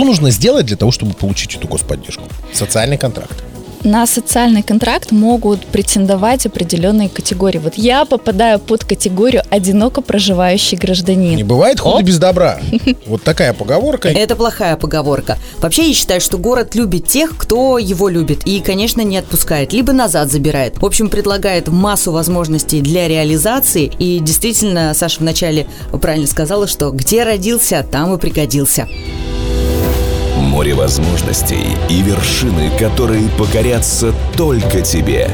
Что нужно сделать для того, чтобы получить эту господдержку? Социальный контракт на социальный контракт могут претендовать определенные категории. Вот я попадаю под категорию одиноко проживающий гражданин. Не бывает худо без добра. Вот такая поговорка. Это плохая поговорка. Вообще, я считаю, что город любит тех, кто его любит. И, конечно, не отпускает, либо назад забирает. В общем, предлагает массу возможностей для реализации. И действительно, Саша вначале правильно сказала, что где родился, там и пригодился море возможностей и вершины, которые покорятся только тебе.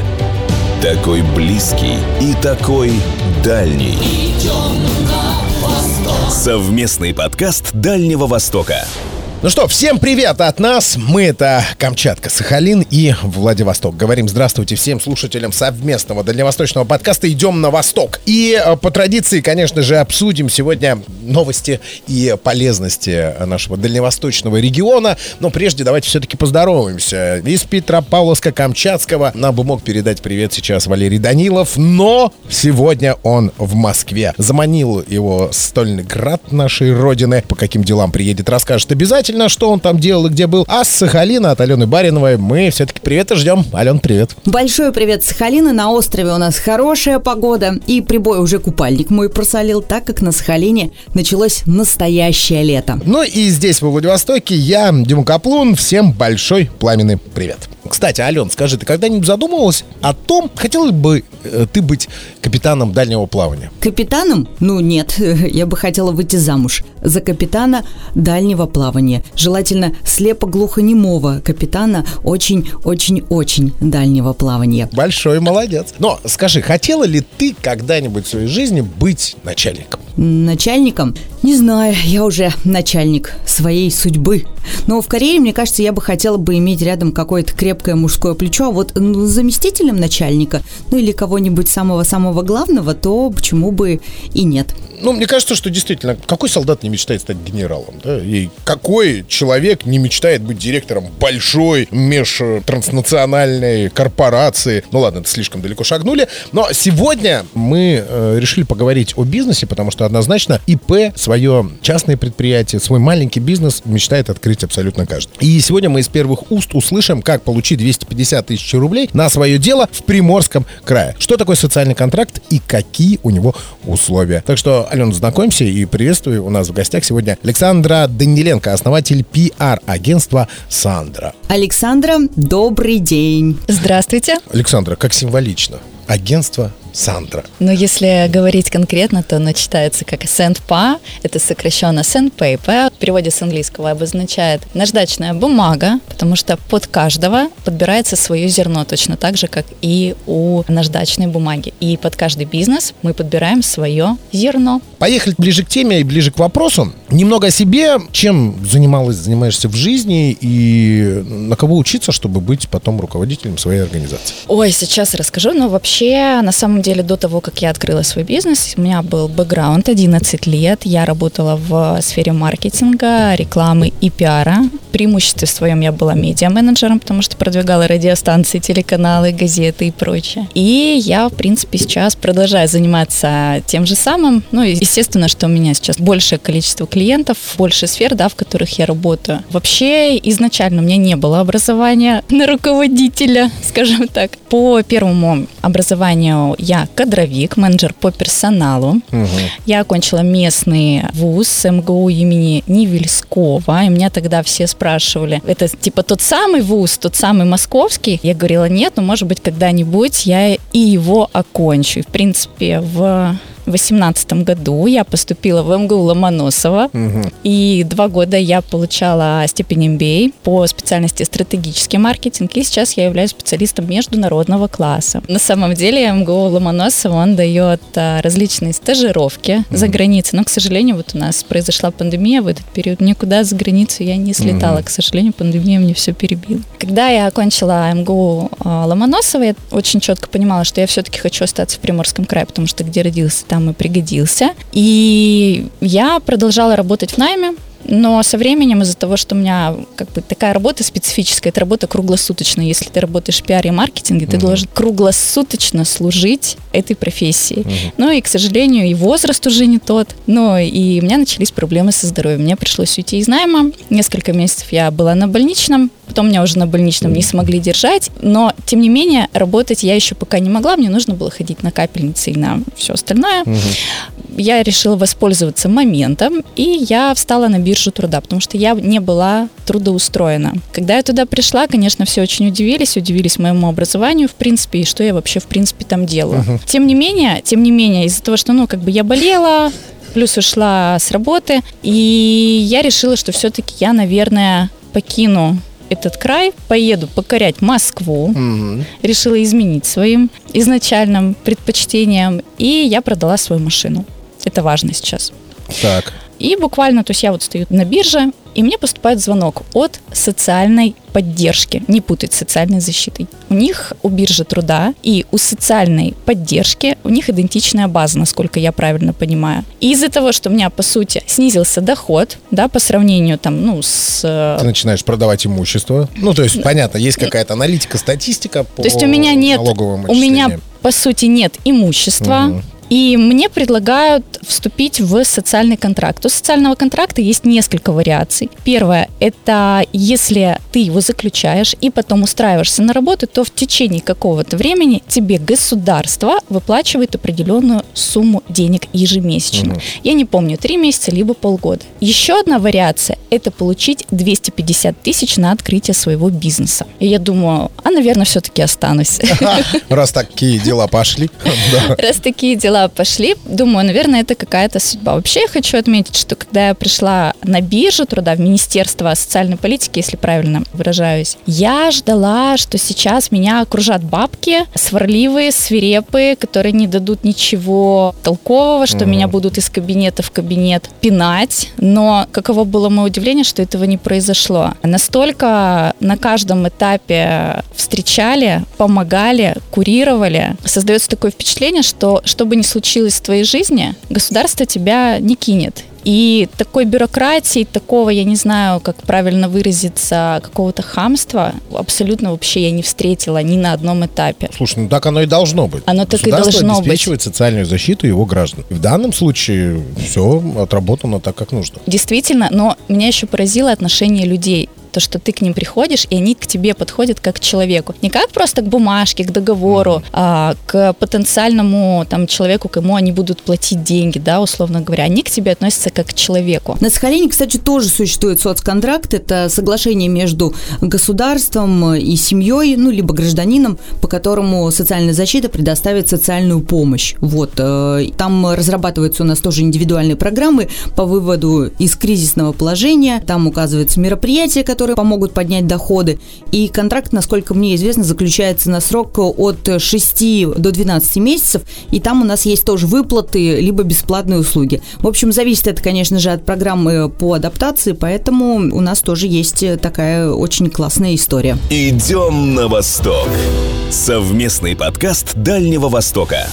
Такой близкий и такой дальний. Совместный подкаст Дальнего Востока. Ну что, всем привет от нас. Мы это Камчатка, Сахалин и Владивосток. Говорим здравствуйте всем слушателям совместного дальневосточного подкаста «Идем на восток». И э, по традиции, конечно же, обсудим сегодня новости и полезности нашего дальневосточного региона. Но прежде давайте все-таки поздороваемся. Из Петропавловска-Камчатского нам бы мог передать привет сейчас Валерий Данилов, но сегодня он в Москве. Заманил его стольный град нашей родины. По каким делам приедет, расскажет обязательно обязательно, что он там делал и где был. А с Сахалина от Алены Бариновой мы все-таки привет и ждем. Ален, привет. Большой привет Сахалина. На острове у нас хорошая погода. И прибой уже купальник мой просолил, так как на Сахалине началось настоящее лето. Ну и здесь, во Владивостоке, я, Дима Каплун. Всем большой пламенный привет. Кстати, Ален, скажи, ты когда-нибудь задумывалась о том, хотела бы э, ты быть капитаном дальнего плавания? Капитаном? Ну нет, я бы хотела выйти замуж за капитана дальнего плавания. Желательно слепо-глухонемого капитана очень-очень-очень дальнего плавания. Большой молодец. Но скажи, хотела ли ты когда-нибудь в своей жизни быть начальником? Начальником? Не знаю, я уже начальник своей судьбы. Но в Корее, мне кажется, я бы хотела бы иметь рядом какое-то крепкое мужское плечо. А вот ну, заместителем начальника, ну или кого-нибудь самого-самого главного, то почему бы и нет. Ну, мне кажется, что действительно, какой солдат не мечтает стать генералом, да? И какой человек не мечтает быть директором большой межтранснациональной корпорации? Ну ладно, это слишком далеко шагнули. Но сегодня мы э, решили поговорить о бизнесе, потому что однозначно ИП, свое частное предприятие, свой маленький бизнес мечтает открыть абсолютно каждый. И сегодня мы из первых уст услышим, как получить 250 тысяч рублей на свое дело в Приморском крае. Что такое социальный контракт и какие у него условия. Так что Алена, знакомься и приветствую. У нас в гостях сегодня Александра Даниленко, основатель пиар-агентства «Сандра». Александра, добрый день. Здравствуйте. Александра, как символично. Агентство Сандра. Но если говорить конкретно, то оно читается как SandPA, это сокращенно SandPaper, в переводе с английского обозначает наждачная бумага, потому что под каждого подбирается свое зерно, точно так же, как и у наждачной бумаги. И под каждый бизнес мы подбираем свое зерно. Поехали ближе к теме и ближе к вопросу. Немного о себе, чем занималась, занимаешься в жизни и на кого учиться, чтобы быть потом руководителем своей организации? Ой, сейчас расскажу, но вообще на самом деле до того, как я открыла свой бизнес, у меня был бэкграунд 11 лет. Я работала в сфере маркетинга, рекламы и пиара. Преимуществе своем я была медиа-менеджером, потому что продвигала радиостанции, телеканалы, газеты и прочее. И я, в принципе, сейчас продолжаю заниматься тем же самым. Ну, естественно, что у меня сейчас большее количество клиентов, больше сфер, да, в которых я работаю. Вообще, изначально у меня не было образования на руководителя, скажем так. По первому образованию я кадровик, менеджер по персоналу. Угу. Я окончила местный вуз МГУ имени Невельского, и меня тогда все спрашивали, это типа тот самый вуз, тот самый московский? Я говорила, нет, но может быть когда-нибудь я и его окончу. И, в принципе, в 2018 году я поступила в МГУ Ломоносова, угу. и два года я получала степень MBA по специальности стратегический маркетинг, и сейчас я являюсь специалистом международного класса. На самом деле МГУ Ломоносова, он дает а, различные стажировки угу. за границей, но, к сожалению, вот у нас произошла пандемия в этот период, никуда за границу я не слетала, угу. к сожалению, пандемия мне все перебила. Когда я окончила МГУ а, Ломоносова, я очень четко понимала, что я все-таки хочу остаться в Приморском крае, потому что где родился, там там и пригодился. И я продолжала работать в найме, Но со временем из-за того, что у меня как бы такая работа специфическая, это работа круглосуточная. Если ты работаешь в пиаре и маркетинге, ты должен круглосуточно служить этой профессии. Ну и, к сожалению, и возраст уже не тот. Но и у меня начались проблемы со здоровьем. Мне пришлось уйти из найма. Несколько месяцев я была на больничном, потом меня уже на больничном не смогли держать. Но, тем не менее, работать я еще пока не могла. Мне нужно было ходить на капельницы и на все остальное. Я решила воспользоваться моментом, и я встала на биржу труда, потому что я не была трудоустроена. Когда я туда пришла, конечно, все очень удивились, удивились моему образованию, в принципе, и что я вообще, в принципе, там делаю. Uh-huh. Тем не менее, тем не менее, из-за того, что, ну, как бы я болела, плюс ушла с работы, и я решила, что все-таки я, наверное, покину этот край, поеду покорять Москву. Угу. Решила изменить своим изначальным предпочтениям, и я продала свою машину. Это важно сейчас. Так. И буквально, то есть я вот стою на бирже, и мне поступает звонок от социальной поддержки. Не путать с социальной защитой. У них у биржи труда и у социальной поддержки у них идентичная база, насколько я правильно понимаю. И из-за того, что у меня, по сути, снизился доход, да, по сравнению там, ну, с... Ты начинаешь продавать имущество. Ну, то есть, понятно, есть какая-то аналитика, статистика по То есть у меня нет... У меня, по сути, нет имущества, угу и мне предлагают вступить в социальный контракт. У социального контракта есть несколько вариаций. Первое – это если ты его заключаешь и потом устраиваешься на работу, то в течение какого-то времени тебе государство выплачивает определенную сумму денег ежемесячно. Угу. Я не помню, три месяца либо полгода. Еще одна вариация – это получить 250 тысяч на открытие своего бизнеса. И я думаю, а, наверное, все-таки останусь. Раз такие дела пошли. Раз такие дела дела пошли. Думаю, наверное, это какая-то судьба. Вообще я хочу отметить, что когда я пришла на биржу труда, в Министерство социальной политики, если правильно выражаюсь, я ждала, что сейчас меня окружат бабки, сварливые, свирепые, которые не дадут ничего толкового, что mm-hmm. меня будут из кабинета в кабинет пинать. Но каково было мое удивление, что этого не произошло. Настолько на каждом этапе встречали, помогали, курировали. Создается такое впечатление, что чтобы не случилось в твоей жизни, государство тебя не кинет. И такой бюрократии, такого, я не знаю, как правильно выразиться, какого-то хамства абсолютно вообще я не встретила ни на одном этапе. Слушай, ну так оно и должно быть. Оно так и должно обеспечивает быть. социальную защиту его граждан. И в данном случае все отработано так, как нужно. Действительно, но меня еще поразило отношение людей то, что ты к ним приходишь, и они к тебе подходят как к человеку. Не как просто к бумажке, к договору, а к потенциальному там человеку, кому они будут платить деньги, да, условно говоря. Они к тебе относятся как к человеку. На Сахалине, кстати, тоже существует соцконтракт. Это соглашение между государством и семьей, ну, либо гражданином, по которому социальная защита предоставит социальную помощь. Вот. Э, там разрабатываются у нас тоже индивидуальные программы по выводу из кризисного положения. Там указываются мероприятия, которые которые помогут поднять доходы. И контракт, насколько мне известно, заключается на срок от 6 до 12 месяцев. И там у нас есть тоже выплаты, либо бесплатные услуги. В общем, зависит это, конечно же, от программы по адаптации, поэтому у нас тоже есть такая очень классная история. Идем на восток. Совместный подкаст Дальнего Востока.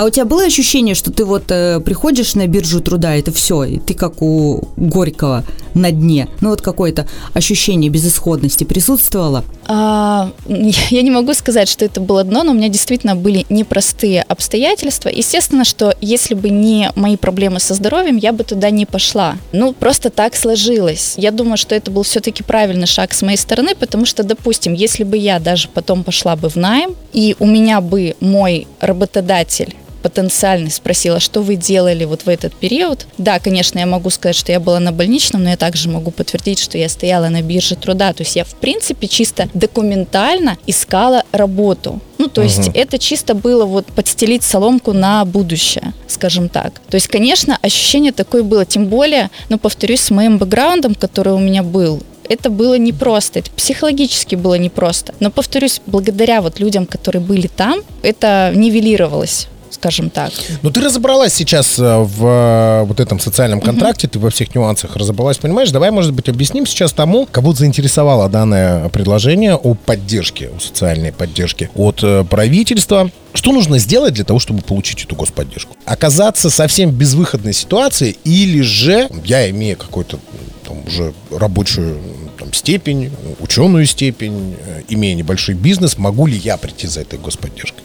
А у тебя было ощущение, что ты вот э, приходишь на биржу труда, это все, и ты как у Горького на дне? Ну вот какое-то ощущение безысходности присутствовало? А, я не могу сказать, что это было дно, но у меня действительно были непростые обстоятельства. Естественно, что если бы не мои проблемы со здоровьем, я бы туда не пошла. Ну, просто так сложилось. Я думаю, что это был все-таки правильный шаг с моей стороны, потому что, допустим, если бы я даже потом пошла бы в найм, и у меня бы мой работодатель потенциальный спросила, что вы делали вот в этот период. Да, конечно, я могу сказать, что я была на больничном, но я также могу подтвердить, что я стояла на бирже труда. То есть я, в принципе, чисто документально искала работу. Ну, то есть угу. это чисто было вот подстелить соломку на будущее, скажем так. То есть, конечно, ощущение такое было. Тем более, ну, повторюсь, с моим бэкграундом, который у меня был, это было непросто, это психологически было непросто. Но, повторюсь, благодаря вот людям, которые были там, это нивелировалось скажем так. Ну, ты разобралась сейчас э, в э, вот этом социальном контракте, ты во всех нюансах разобралась, понимаешь? Давай, может быть, объясним сейчас тому, кого заинтересовало данное предложение о поддержке, о социальной поддержке от э, правительства. Что нужно сделать для того, чтобы получить эту господдержку? Оказаться совсем в безвыходной ситуации или же, я имея какой-то там, уже рабочую там, степень, ученую степень, имея небольшой бизнес, могу ли я прийти за этой господдержкой?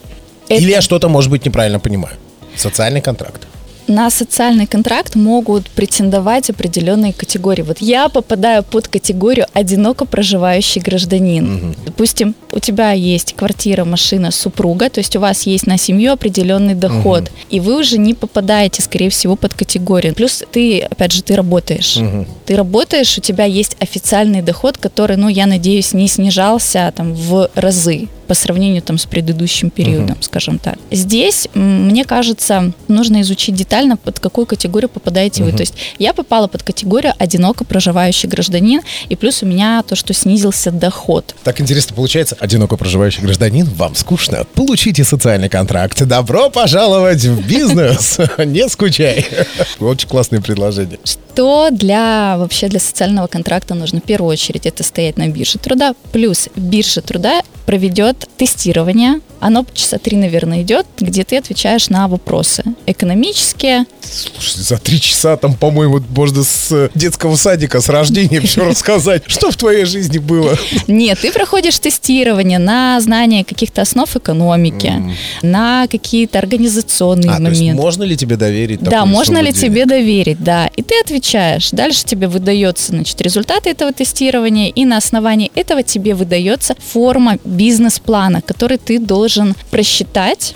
Это- Или я что-то, может быть, неправильно понимаю? Социальный контракт. На социальный контракт могут претендовать определенные категории. Вот я попадаю под категорию одиноко проживающий гражданин. Допустим, у тебя есть квартира, машина, супруга, то есть у вас есть на семью определенный доход, и вы уже не попадаете, скорее всего, под категорию. Плюс ты, опять же, ты работаешь. Ты работаешь, у тебя есть официальный доход, который, ну, я надеюсь, не снижался там в разы по сравнению там с предыдущим периодом, скажем так. Здесь, мне кажется, нужно изучить детально, под какую категорию попадаете вы. То есть я попала под категорию одиноко проживающий гражданин, и плюс у меня то, что снизился доход. Так интересно получается. Одиноко проживающий гражданин, вам скучно? Получите социальный контракт. Добро пожаловать в бизнес. Не скучай. Очень классное предложение. Что для вообще для социального контракта нужно? В первую очередь это стоять на бирже труда. Плюс биржа труда проведет тестирование. Оно часа три, наверное, идет, где ты отвечаешь на вопросы экономические, Слушай, за три часа там, по-моему, можно с детского садика, с рождения все рассказать. Что в твоей жизни было? Нет, ты проходишь тестирование на знание каких-то основ экономики, на какие-то организационные А, моменты. можно ли тебе доверить Да, можно ли тебе доверить, да. И ты отвечаешь. Дальше тебе выдается, значит, результаты этого тестирования, и на основании этого тебе выдается форма бизнес-плана, который ты должен просчитать.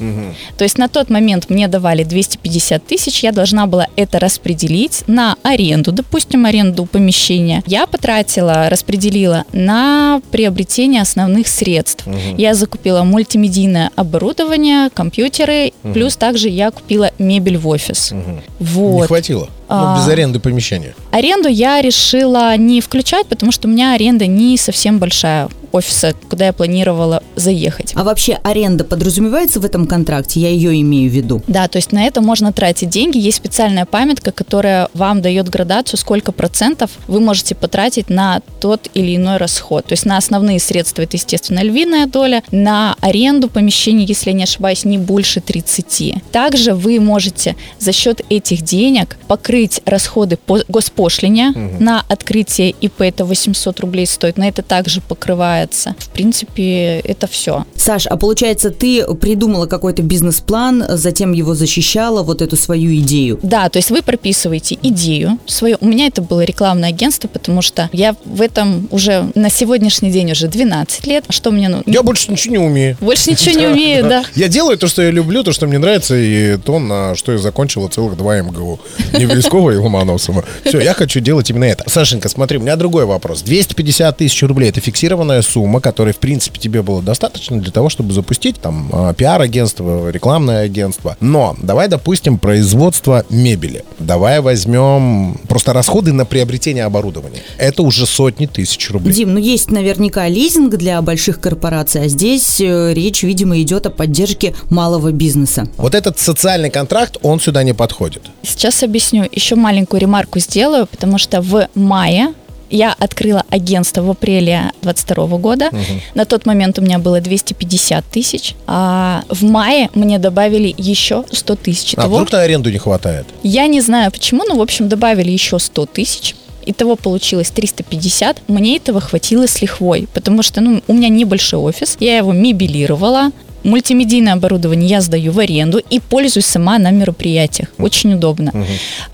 То есть на тот момент мне давали 250 тысяч, я должна была это распределить на аренду, допустим, аренду помещения. Я потратила, распределила на приобретение основных средств. Я закупила мультимедийное оборудование, компьютеры, плюс также я купила мебель в офис. Не Вот. хватило? Ну, А. без аренды помещения. Аренду я решила не включать, потому что у меня аренда не совсем большая офиса, куда я планировала заехать. А вообще аренда подразумевается в этом контракте? Я ее имею в виду. Да, то есть на это можно тратить деньги. Есть специальная памятка, которая вам дает градацию, сколько процентов вы можете потратить на тот или иной расход. То есть на основные средства это, естественно, львиная доля, на аренду помещений, если я не ошибаюсь, не больше 30. Также вы можете за счет этих денег покрыть расходы по госпошлине на открытие ИП, это 800 рублей стоит, на это также покрывается. В принципе, это все. Саш, а получается, ты придумала какой-то бизнес-план, затем его защищала, вот эту свою идею. Да, то есть вы прописываете идею свою. У меня это было рекламное агентство, потому что я в этом уже на сегодняшний день уже 12 лет. А Что мне ну, Я больше ничего не умею. больше ничего не умею, да. Я делаю то, что я люблю, то, что мне нравится, и то, на что я закончила целых два МГУ. Не Велескова и Ломоносова. Все, я хочу делать именно это. Сашенька, смотри, у меня другой вопрос. 250 тысяч рублей – это фиксированная сумма, которой, в принципе, тебе было достаточно для того, чтобы запустить там а, пиар-агентство, рекламное агентство. Но давай, допустим, производство мебели. Давай возьмем просто расходы на приобретение оборудования. Это уже сотни тысяч рублей. Дим, ну есть наверняка лизинг для больших корпораций, а здесь э, речь, видимо, идет о поддержке малого бизнеса. Вот этот социальный контракт, он сюда не подходит. Сейчас объясню. Еще маленькую ремарку сделаю, потому что в мае я открыла агентство в апреле 22 года. На тот момент у меня было 250 тысяч. А в мае мне добавили еще 100 тысяч. А вдруг на аренду не хватает? Я не знаю почему, но, в общем, добавили еще 100 тысяч. Итого получилось 350. Мне этого хватило с лихвой, потому что ну, у меня небольшой офис, я его мебелировала, Мультимедийное оборудование я сдаю в аренду и пользуюсь сама на мероприятиях. Очень удобно.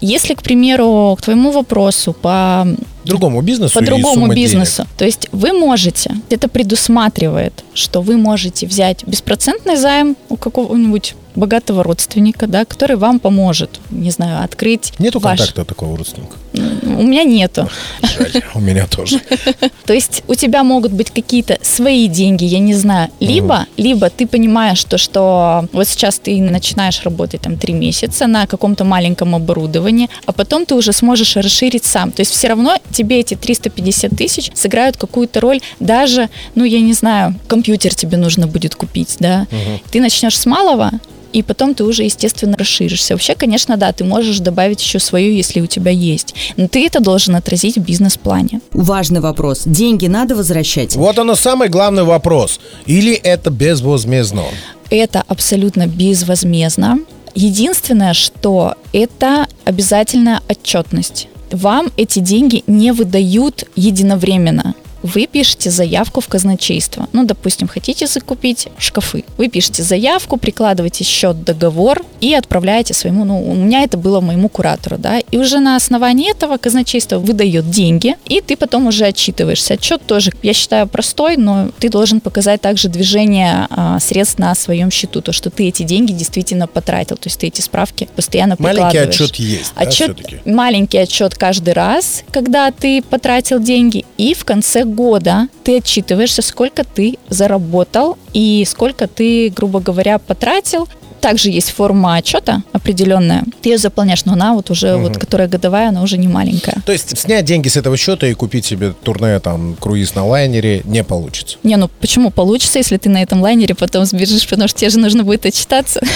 Если, к примеру, к твоему вопросу по Другому бизнесу по другому бизнесу. То есть вы можете, это предусматривает, что вы можете взять беспроцентный займ у какого-нибудь богатого родственника, да, который вам поможет, не знаю, открыть денег. Нету ваш... контакта такого родственника? У меня нету. Жаль, у меня тоже. То есть у тебя могут быть какие-то свои деньги, я не знаю. Либо, либо ты понимаешь, что, что вот сейчас ты начинаешь работать там три месяца на каком-то маленьком оборудовании, а потом ты уже сможешь расширить сам. То есть все равно тебе эти 350 тысяч сыграют какую-то роль. Даже, ну я не знаю, компьютер тебе нужно будет купить, да. Ты начнешь с малого, и потом ты уже, естественно, расширишься. Вообще, конечно, да, ты можешь добавить еще свою, если у тебя есть. Но ты это должен отразить в бизнес-плане. Важный вопрос. Деньги надо возвращать? Вот оно самый главный вопрос. Или это безвозмездно? Это абсолютно безвозмездно. Единственное, что это обязательная отчетность. Вам эти деньги не выдают единовременно вы пишете заявку в казначейство. Ну, допустим, хотите закупить шкафы. Вы пишете заявку, прикладываете счет, договор и отправляете своему, ну, у меня это было моему куратору, да, и уже на основании этого казначейство выдает деньги, и ты потом уже отчитываешься. Отчет тоже, я считаю, простой, но ты должен показать также движение а, средств на своем счету, то, что ты эти деньги действительно потратил, то есть ты эти справки постоянно Маленький отчет есть, отчет, да, все-таки? Маленький отчет каждый раз, когда ты потратил деньги, и в конце года ты отчитываешься, сколько ты заработал и сколько ты, грубо говоря, потратил также есть форма отчета определенная. Ты ее заполняешь, но она вот уже, угу. вот, которая годовая, она уже не маленькая. То есть снять деньги с этого счета и купить себе турне, там, круиз на лайнере не получится? Не, ну почему получится, если ты на этом лайнере потом сбежишь, потому что тебе же нужно будет отчитаться.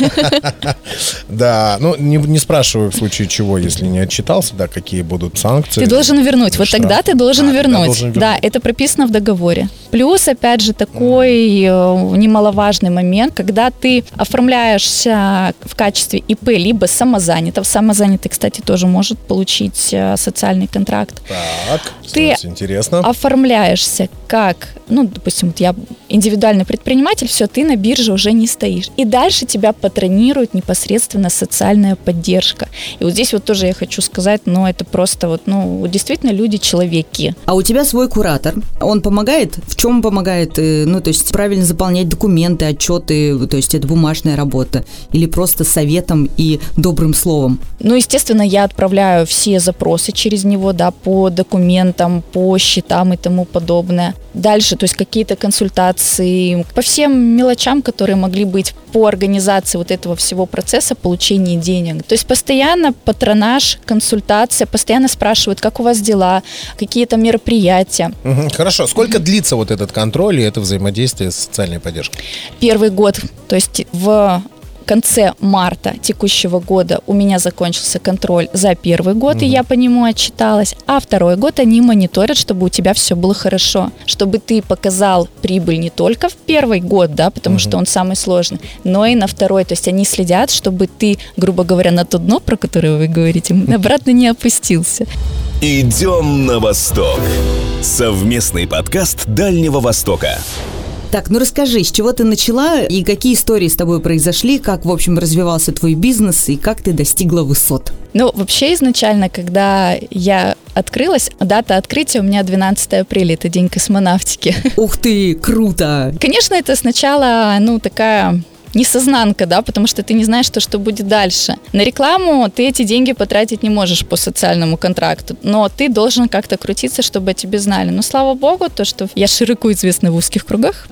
Да, ну не, спрашиваю в случае чего, если не отчитался, да, какие будут санкции. Ты должен вернуть, вот тогда ты должен вернуть. Да, это прописано в договоре. Плюс, опять же, такой э, немаловажный момент, когда ты оформляешь находишься в качестве ИП либо самозанятого, самозанятый, кстати, тоже может получить э, социальный контракт. Так, ты интересно. оформляешься как, ну, допустим, вот я индивидуальный предприниматель, все, ты на бирже уже не стоишь. И дальше тебя патронирует непосредственно социальная поддержка. И вот здесь вот тоже я хочу сказать, ну, это просто вот, ну, действительно люди человеки. А у тебя свой куратор, он помогает? В чем помогает? Э, ну, то есть правильно заполнять документы, отчеты, то есть это бумажная работа или просто советом и добрым словом? Ну, естественно, я отправляю все запросы через него, да, по документам, по счетам и тому подобное. Дальше, то есть какие-то консультации по всем мелочам, которые могли быть по организации вот этого всего процесса получения денег. То есть постоянно патронаж, консультация, постоянно спрашивают, как у вас дела, какие-то мероприятия. Угу, хорошо. Сколько длится вот этот контроль и это взаимодействие с социальной поддержкой? Первый год. То есть в конце марта текущего года у меня закончился контроль за первый год, угу. и я по нему отчиталась. А второй год они мониторят, чтобы у тебя все было хорошо. Чтобы ты показал прибыль не только в первый год, да, потому угу. что он самый сложный, но и на второй. То есть они следят, чтобы ты, грубо говоря, на то дно, про которое вы говорите, обратно не опустился. Идем на восток. Совместный подкаст Дальнего Востока. Так, ну расскажи, с чего ты начала и какие истории с тобой произошли, как, в общем, развивался твой бизнес и как ты достигла высот? Ну, вообще изначально, когда я открылась, дата открытия у меня 12 апреля, это день космонавтики. Ух ты, круто! Конечно, это сначала, ну, такая несознанка, да, потому что ты не знаешь, то, что будет дальше. На рекламу ты эти деньги потратить не можешь по социальному контракту, но ты должен как-то крутиться, чтобы о тебе знали. Но слава богу, то, что я широко известна в узких кругах,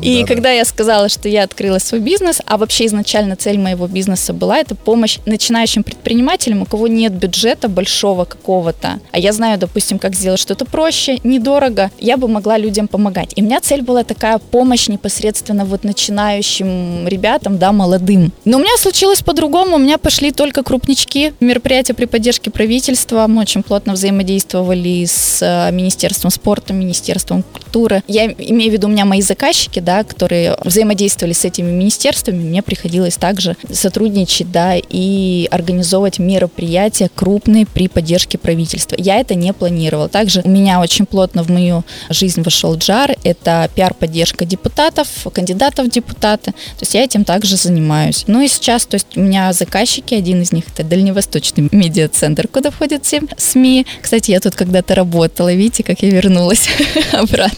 И когда я сказала, что я открыла свой бизнес, а вообще изначально цель моего бизнеса была это помощь начинающим предпринимателям, у кого нет бюджета большого какого-то, а я знаю, допустим, как сделать что-то проще, недорого, я бы могла людям помогать. И у меня цель была такая помощь непосредственно вот начинающим ребятам, да, молодым. Но у меня случилось по-другому, у меня пошли только крупнички, мероприятия при поддержке правительства, мы очень плотно взаимодействовали с э, Министерством спорта, Министерством культуры, я имею в виду, у меня мои заказчики, да, которые взаимодействовали с этими министерствами, мне приходилось также сотрудничать, да, и организовывать мероприятия крупные при поддержке правительства. Я это не планировала. Также у меня очень плотно в мою жизнь вошел джар, это пиар-поддержка депутатов, кандидатов в депутаты, то есть я этим также занимаюсь. Ну и сейчас, то есть у меня заказчики, один из них это Дальневосточный медиацентр, куда входят все СМИ. Кстати, я тут когда-то работала, видите, как я вернулась обратно.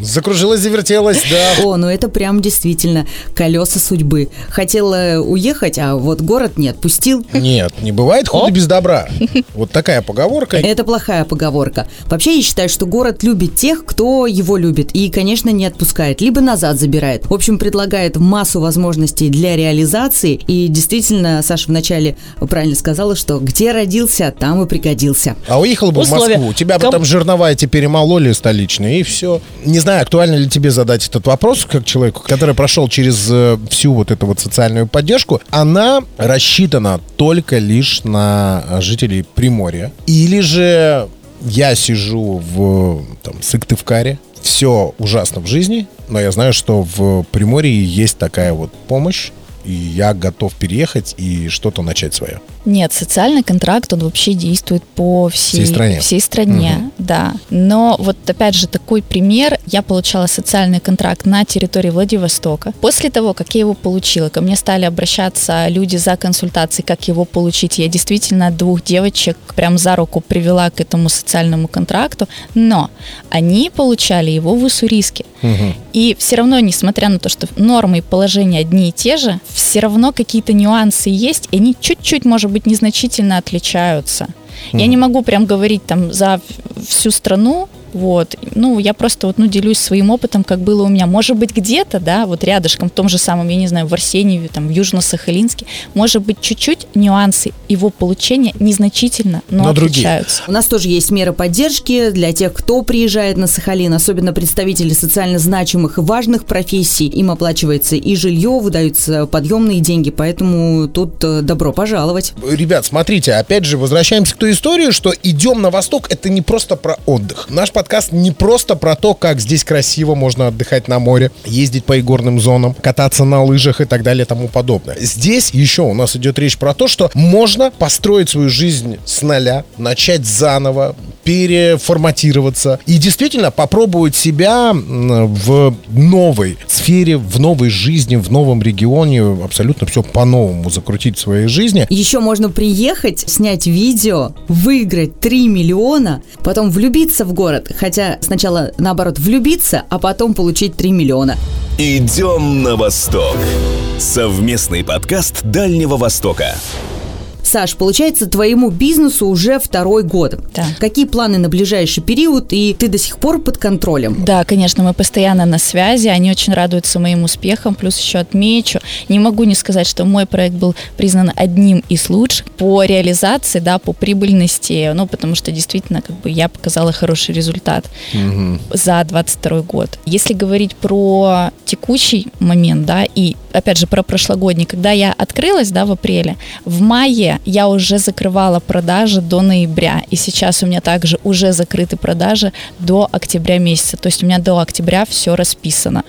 Закружилась, завертелась, да. О, ну это прям действительно колеса судьбы. Хотела уехать, а вот город не отпустил. Нет, не бывает худо без добра. Вот такая поговорка. Это плохая поговорка. Вообще я считаю, что город любит тех, кто его любит. И, конечно, не отпускает, либо назад забирает. В общем, предлагает массу возможностей для реализации. И действительно, Саша вначале правильно сказала, что где родился, там и пригодился. А уехал бы Условия. в Москву, тебя бы там жирновая теперь мололи столичные, и все. Не знаю, знаю, актуально ли тебе задать этот вопрос, как человеку, который прошел через э, всю вот эту вот социальную поддержку. Она рассчитана только лишь на жителей Приморья. Или же я сижу в там, Сыктывкаре, все ужасно в жизни, но я знаю, что в Приморье есть такая вот помощь, и я готов переехать и что-то начать свое. Нет, социальный контракт, он вообще действует по всей, Всей стране. Всей стране, Мгм. да. Но вот опять же такой пример. Я получала социальный контракт на территории Владивостока. После того, как я его получила, ко мне стали обращаться люди за консультацией, как его получить. Я действительно двух девочек прям за руку привела к этому социальному контракту, но они получали его в Уссурийске. И все равно, несмотря на то, что нормы и положения одни и те же, все равно какие-то нюансы есть, и они чуть-чуть, может быть, незначительно отличаются. Я не могу прям говорить там за всю страну, вот, ну, я просто вот, ну, делюсь своим опытом, как было у меня. Может быть, где-то, да, вот рядышком, в том же самом, я не знаю, в Арсеньеве, там, в Южно-Сахалинске, может быть, чуть-чуть нюансы его получения незначительно, но, Но другие. отличаются. У нас тоже есть меры поддержки для тех, кто приезжает на Сахалин, особенно представители социально значимых и важных профессий. Им оплачивается и жилье, выдаются подъемные деньги, поэтому тут э, добро пожаловать. Ребят, смотрите, опять же, возвращаемся к той истории, что идем на восток, это не просто про отдых. Наш подкаст не просто про то, как здесь красиво можно отдыхать на море, ездить по игорным зонам, кататься на лыжах и так далее и тому подобное. Здесь еще у нас идет речь про то, что можно построить свою жизнь с нуля, начать заново, переформатироваться и действительно попробовать себя в новой сфере, в новой жизни, в новом регионе, абсолютно все по-новому закрутить в своей жизни. Еще можно приехать, снять видео, выиграть 3 миллиона, потом влюбиться в город, хотя сначала наоборот влюбиться, а потом получить 3 миллиона. Идем на восток. Совместный подкаст Дальнего Востока. Саш, получается, твоему бизнесу уже второй год. Да. Какие планы на ближайший период, и ты до сих пор под контролем? Да, конечно, мы постоянно на связи, они очень радуются моим успехам, плюс еще отмечу, не могу не сказать, что мой проект был признан одним из лучших по реализации, да, по прибыльности, ну, потому что действительно, как бы, я показала хороший результат за 22 год. Если говорить про текущий момент, да, и опять же про прошлогодний, когда я открылась, да, в апреле, в мае я уже закрывала продажи до ноября, и сейчас у меня также уже закрыты продажи до октября месяца, то есть у меня до октября все расписано.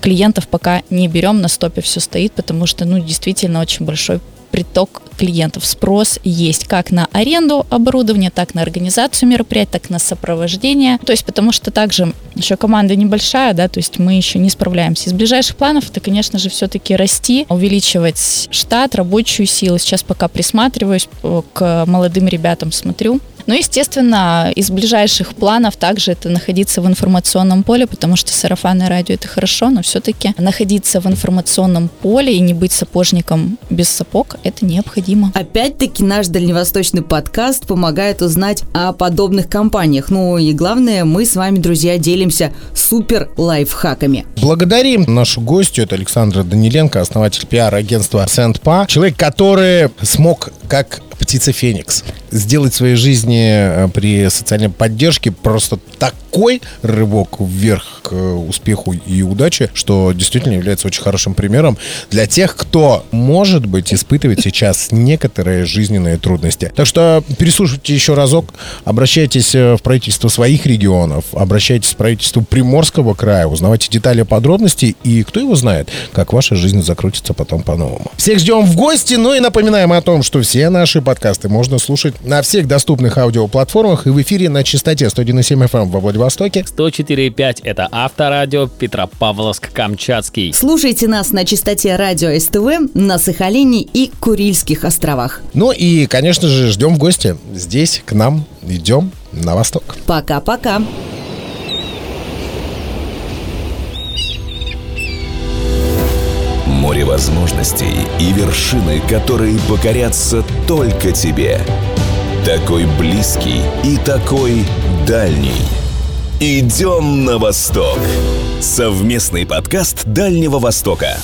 Клиентов пока не берем, на стопе все стоит, потому что, ну, действительно очень большой приток клиентов. Спрос есть как на аренду оборудования, так на организацию мероприятий, так на сопровождение. То есть потому что также еще команда небольшая, да, то есть мы еще не справляемся. Из ближайших планов это, конечно же, все-таки расти, увеличивать штат, рабочую силу. Сейчас пока присматриваюсь э, к молодым ребятам, смотрю. Ну, естественно, из ближайших планов также это находиться в информационном поле, потому что сарафанное радио это хорошо, но все-таки находиться в информационном поле и не быть сапожником без сапог это необходимо. Опять-таки наш дальневосточный подкаст помогает узнать о подобных компаниях. Ну и главное, мы с вами, друзья, делимся супер лайфхаками. Благодарим нашу гостью, это Александра Даниленко, основатель пиар-агентства Сент-Па. Человек, который смог, как птица Феникс, сделать в своей жизни э, при социальной поддержке просто такой рывок вверх к успеху и удаче, что действительно является очень хорошим примером для тех, кто, может быть, испытывает сейчас некоторые жизненные трудности. Так что переслушайте еще разок, обращайтесь э, в правительство своих регионов, обращайтесь в правительство Приморского края, узнавайте детали, подробности, и кто его знает, как ваша жизнь закрутится потом по-новому. Всех ждем в гости, ну и напоминаем о том, что все наши подкасты можно слушать на всех доступных аудиоплатформах и в эфире на частоте 101,7 FM во Владивостоке. 104,5 это авторадио Петропавловск-Камчатский. Слушайте нас на частоте радио СТВ на Сахалине и Курильских островах. Ну и, конечно же, ждем в гости. Здесь, к нам, идем на восток. Пока-пока. Море возможностей и вершины, которые покорятся только тебе. Такой близкий и такой дальний. Идем на восток. Совместный подкаст Дальнего Востока.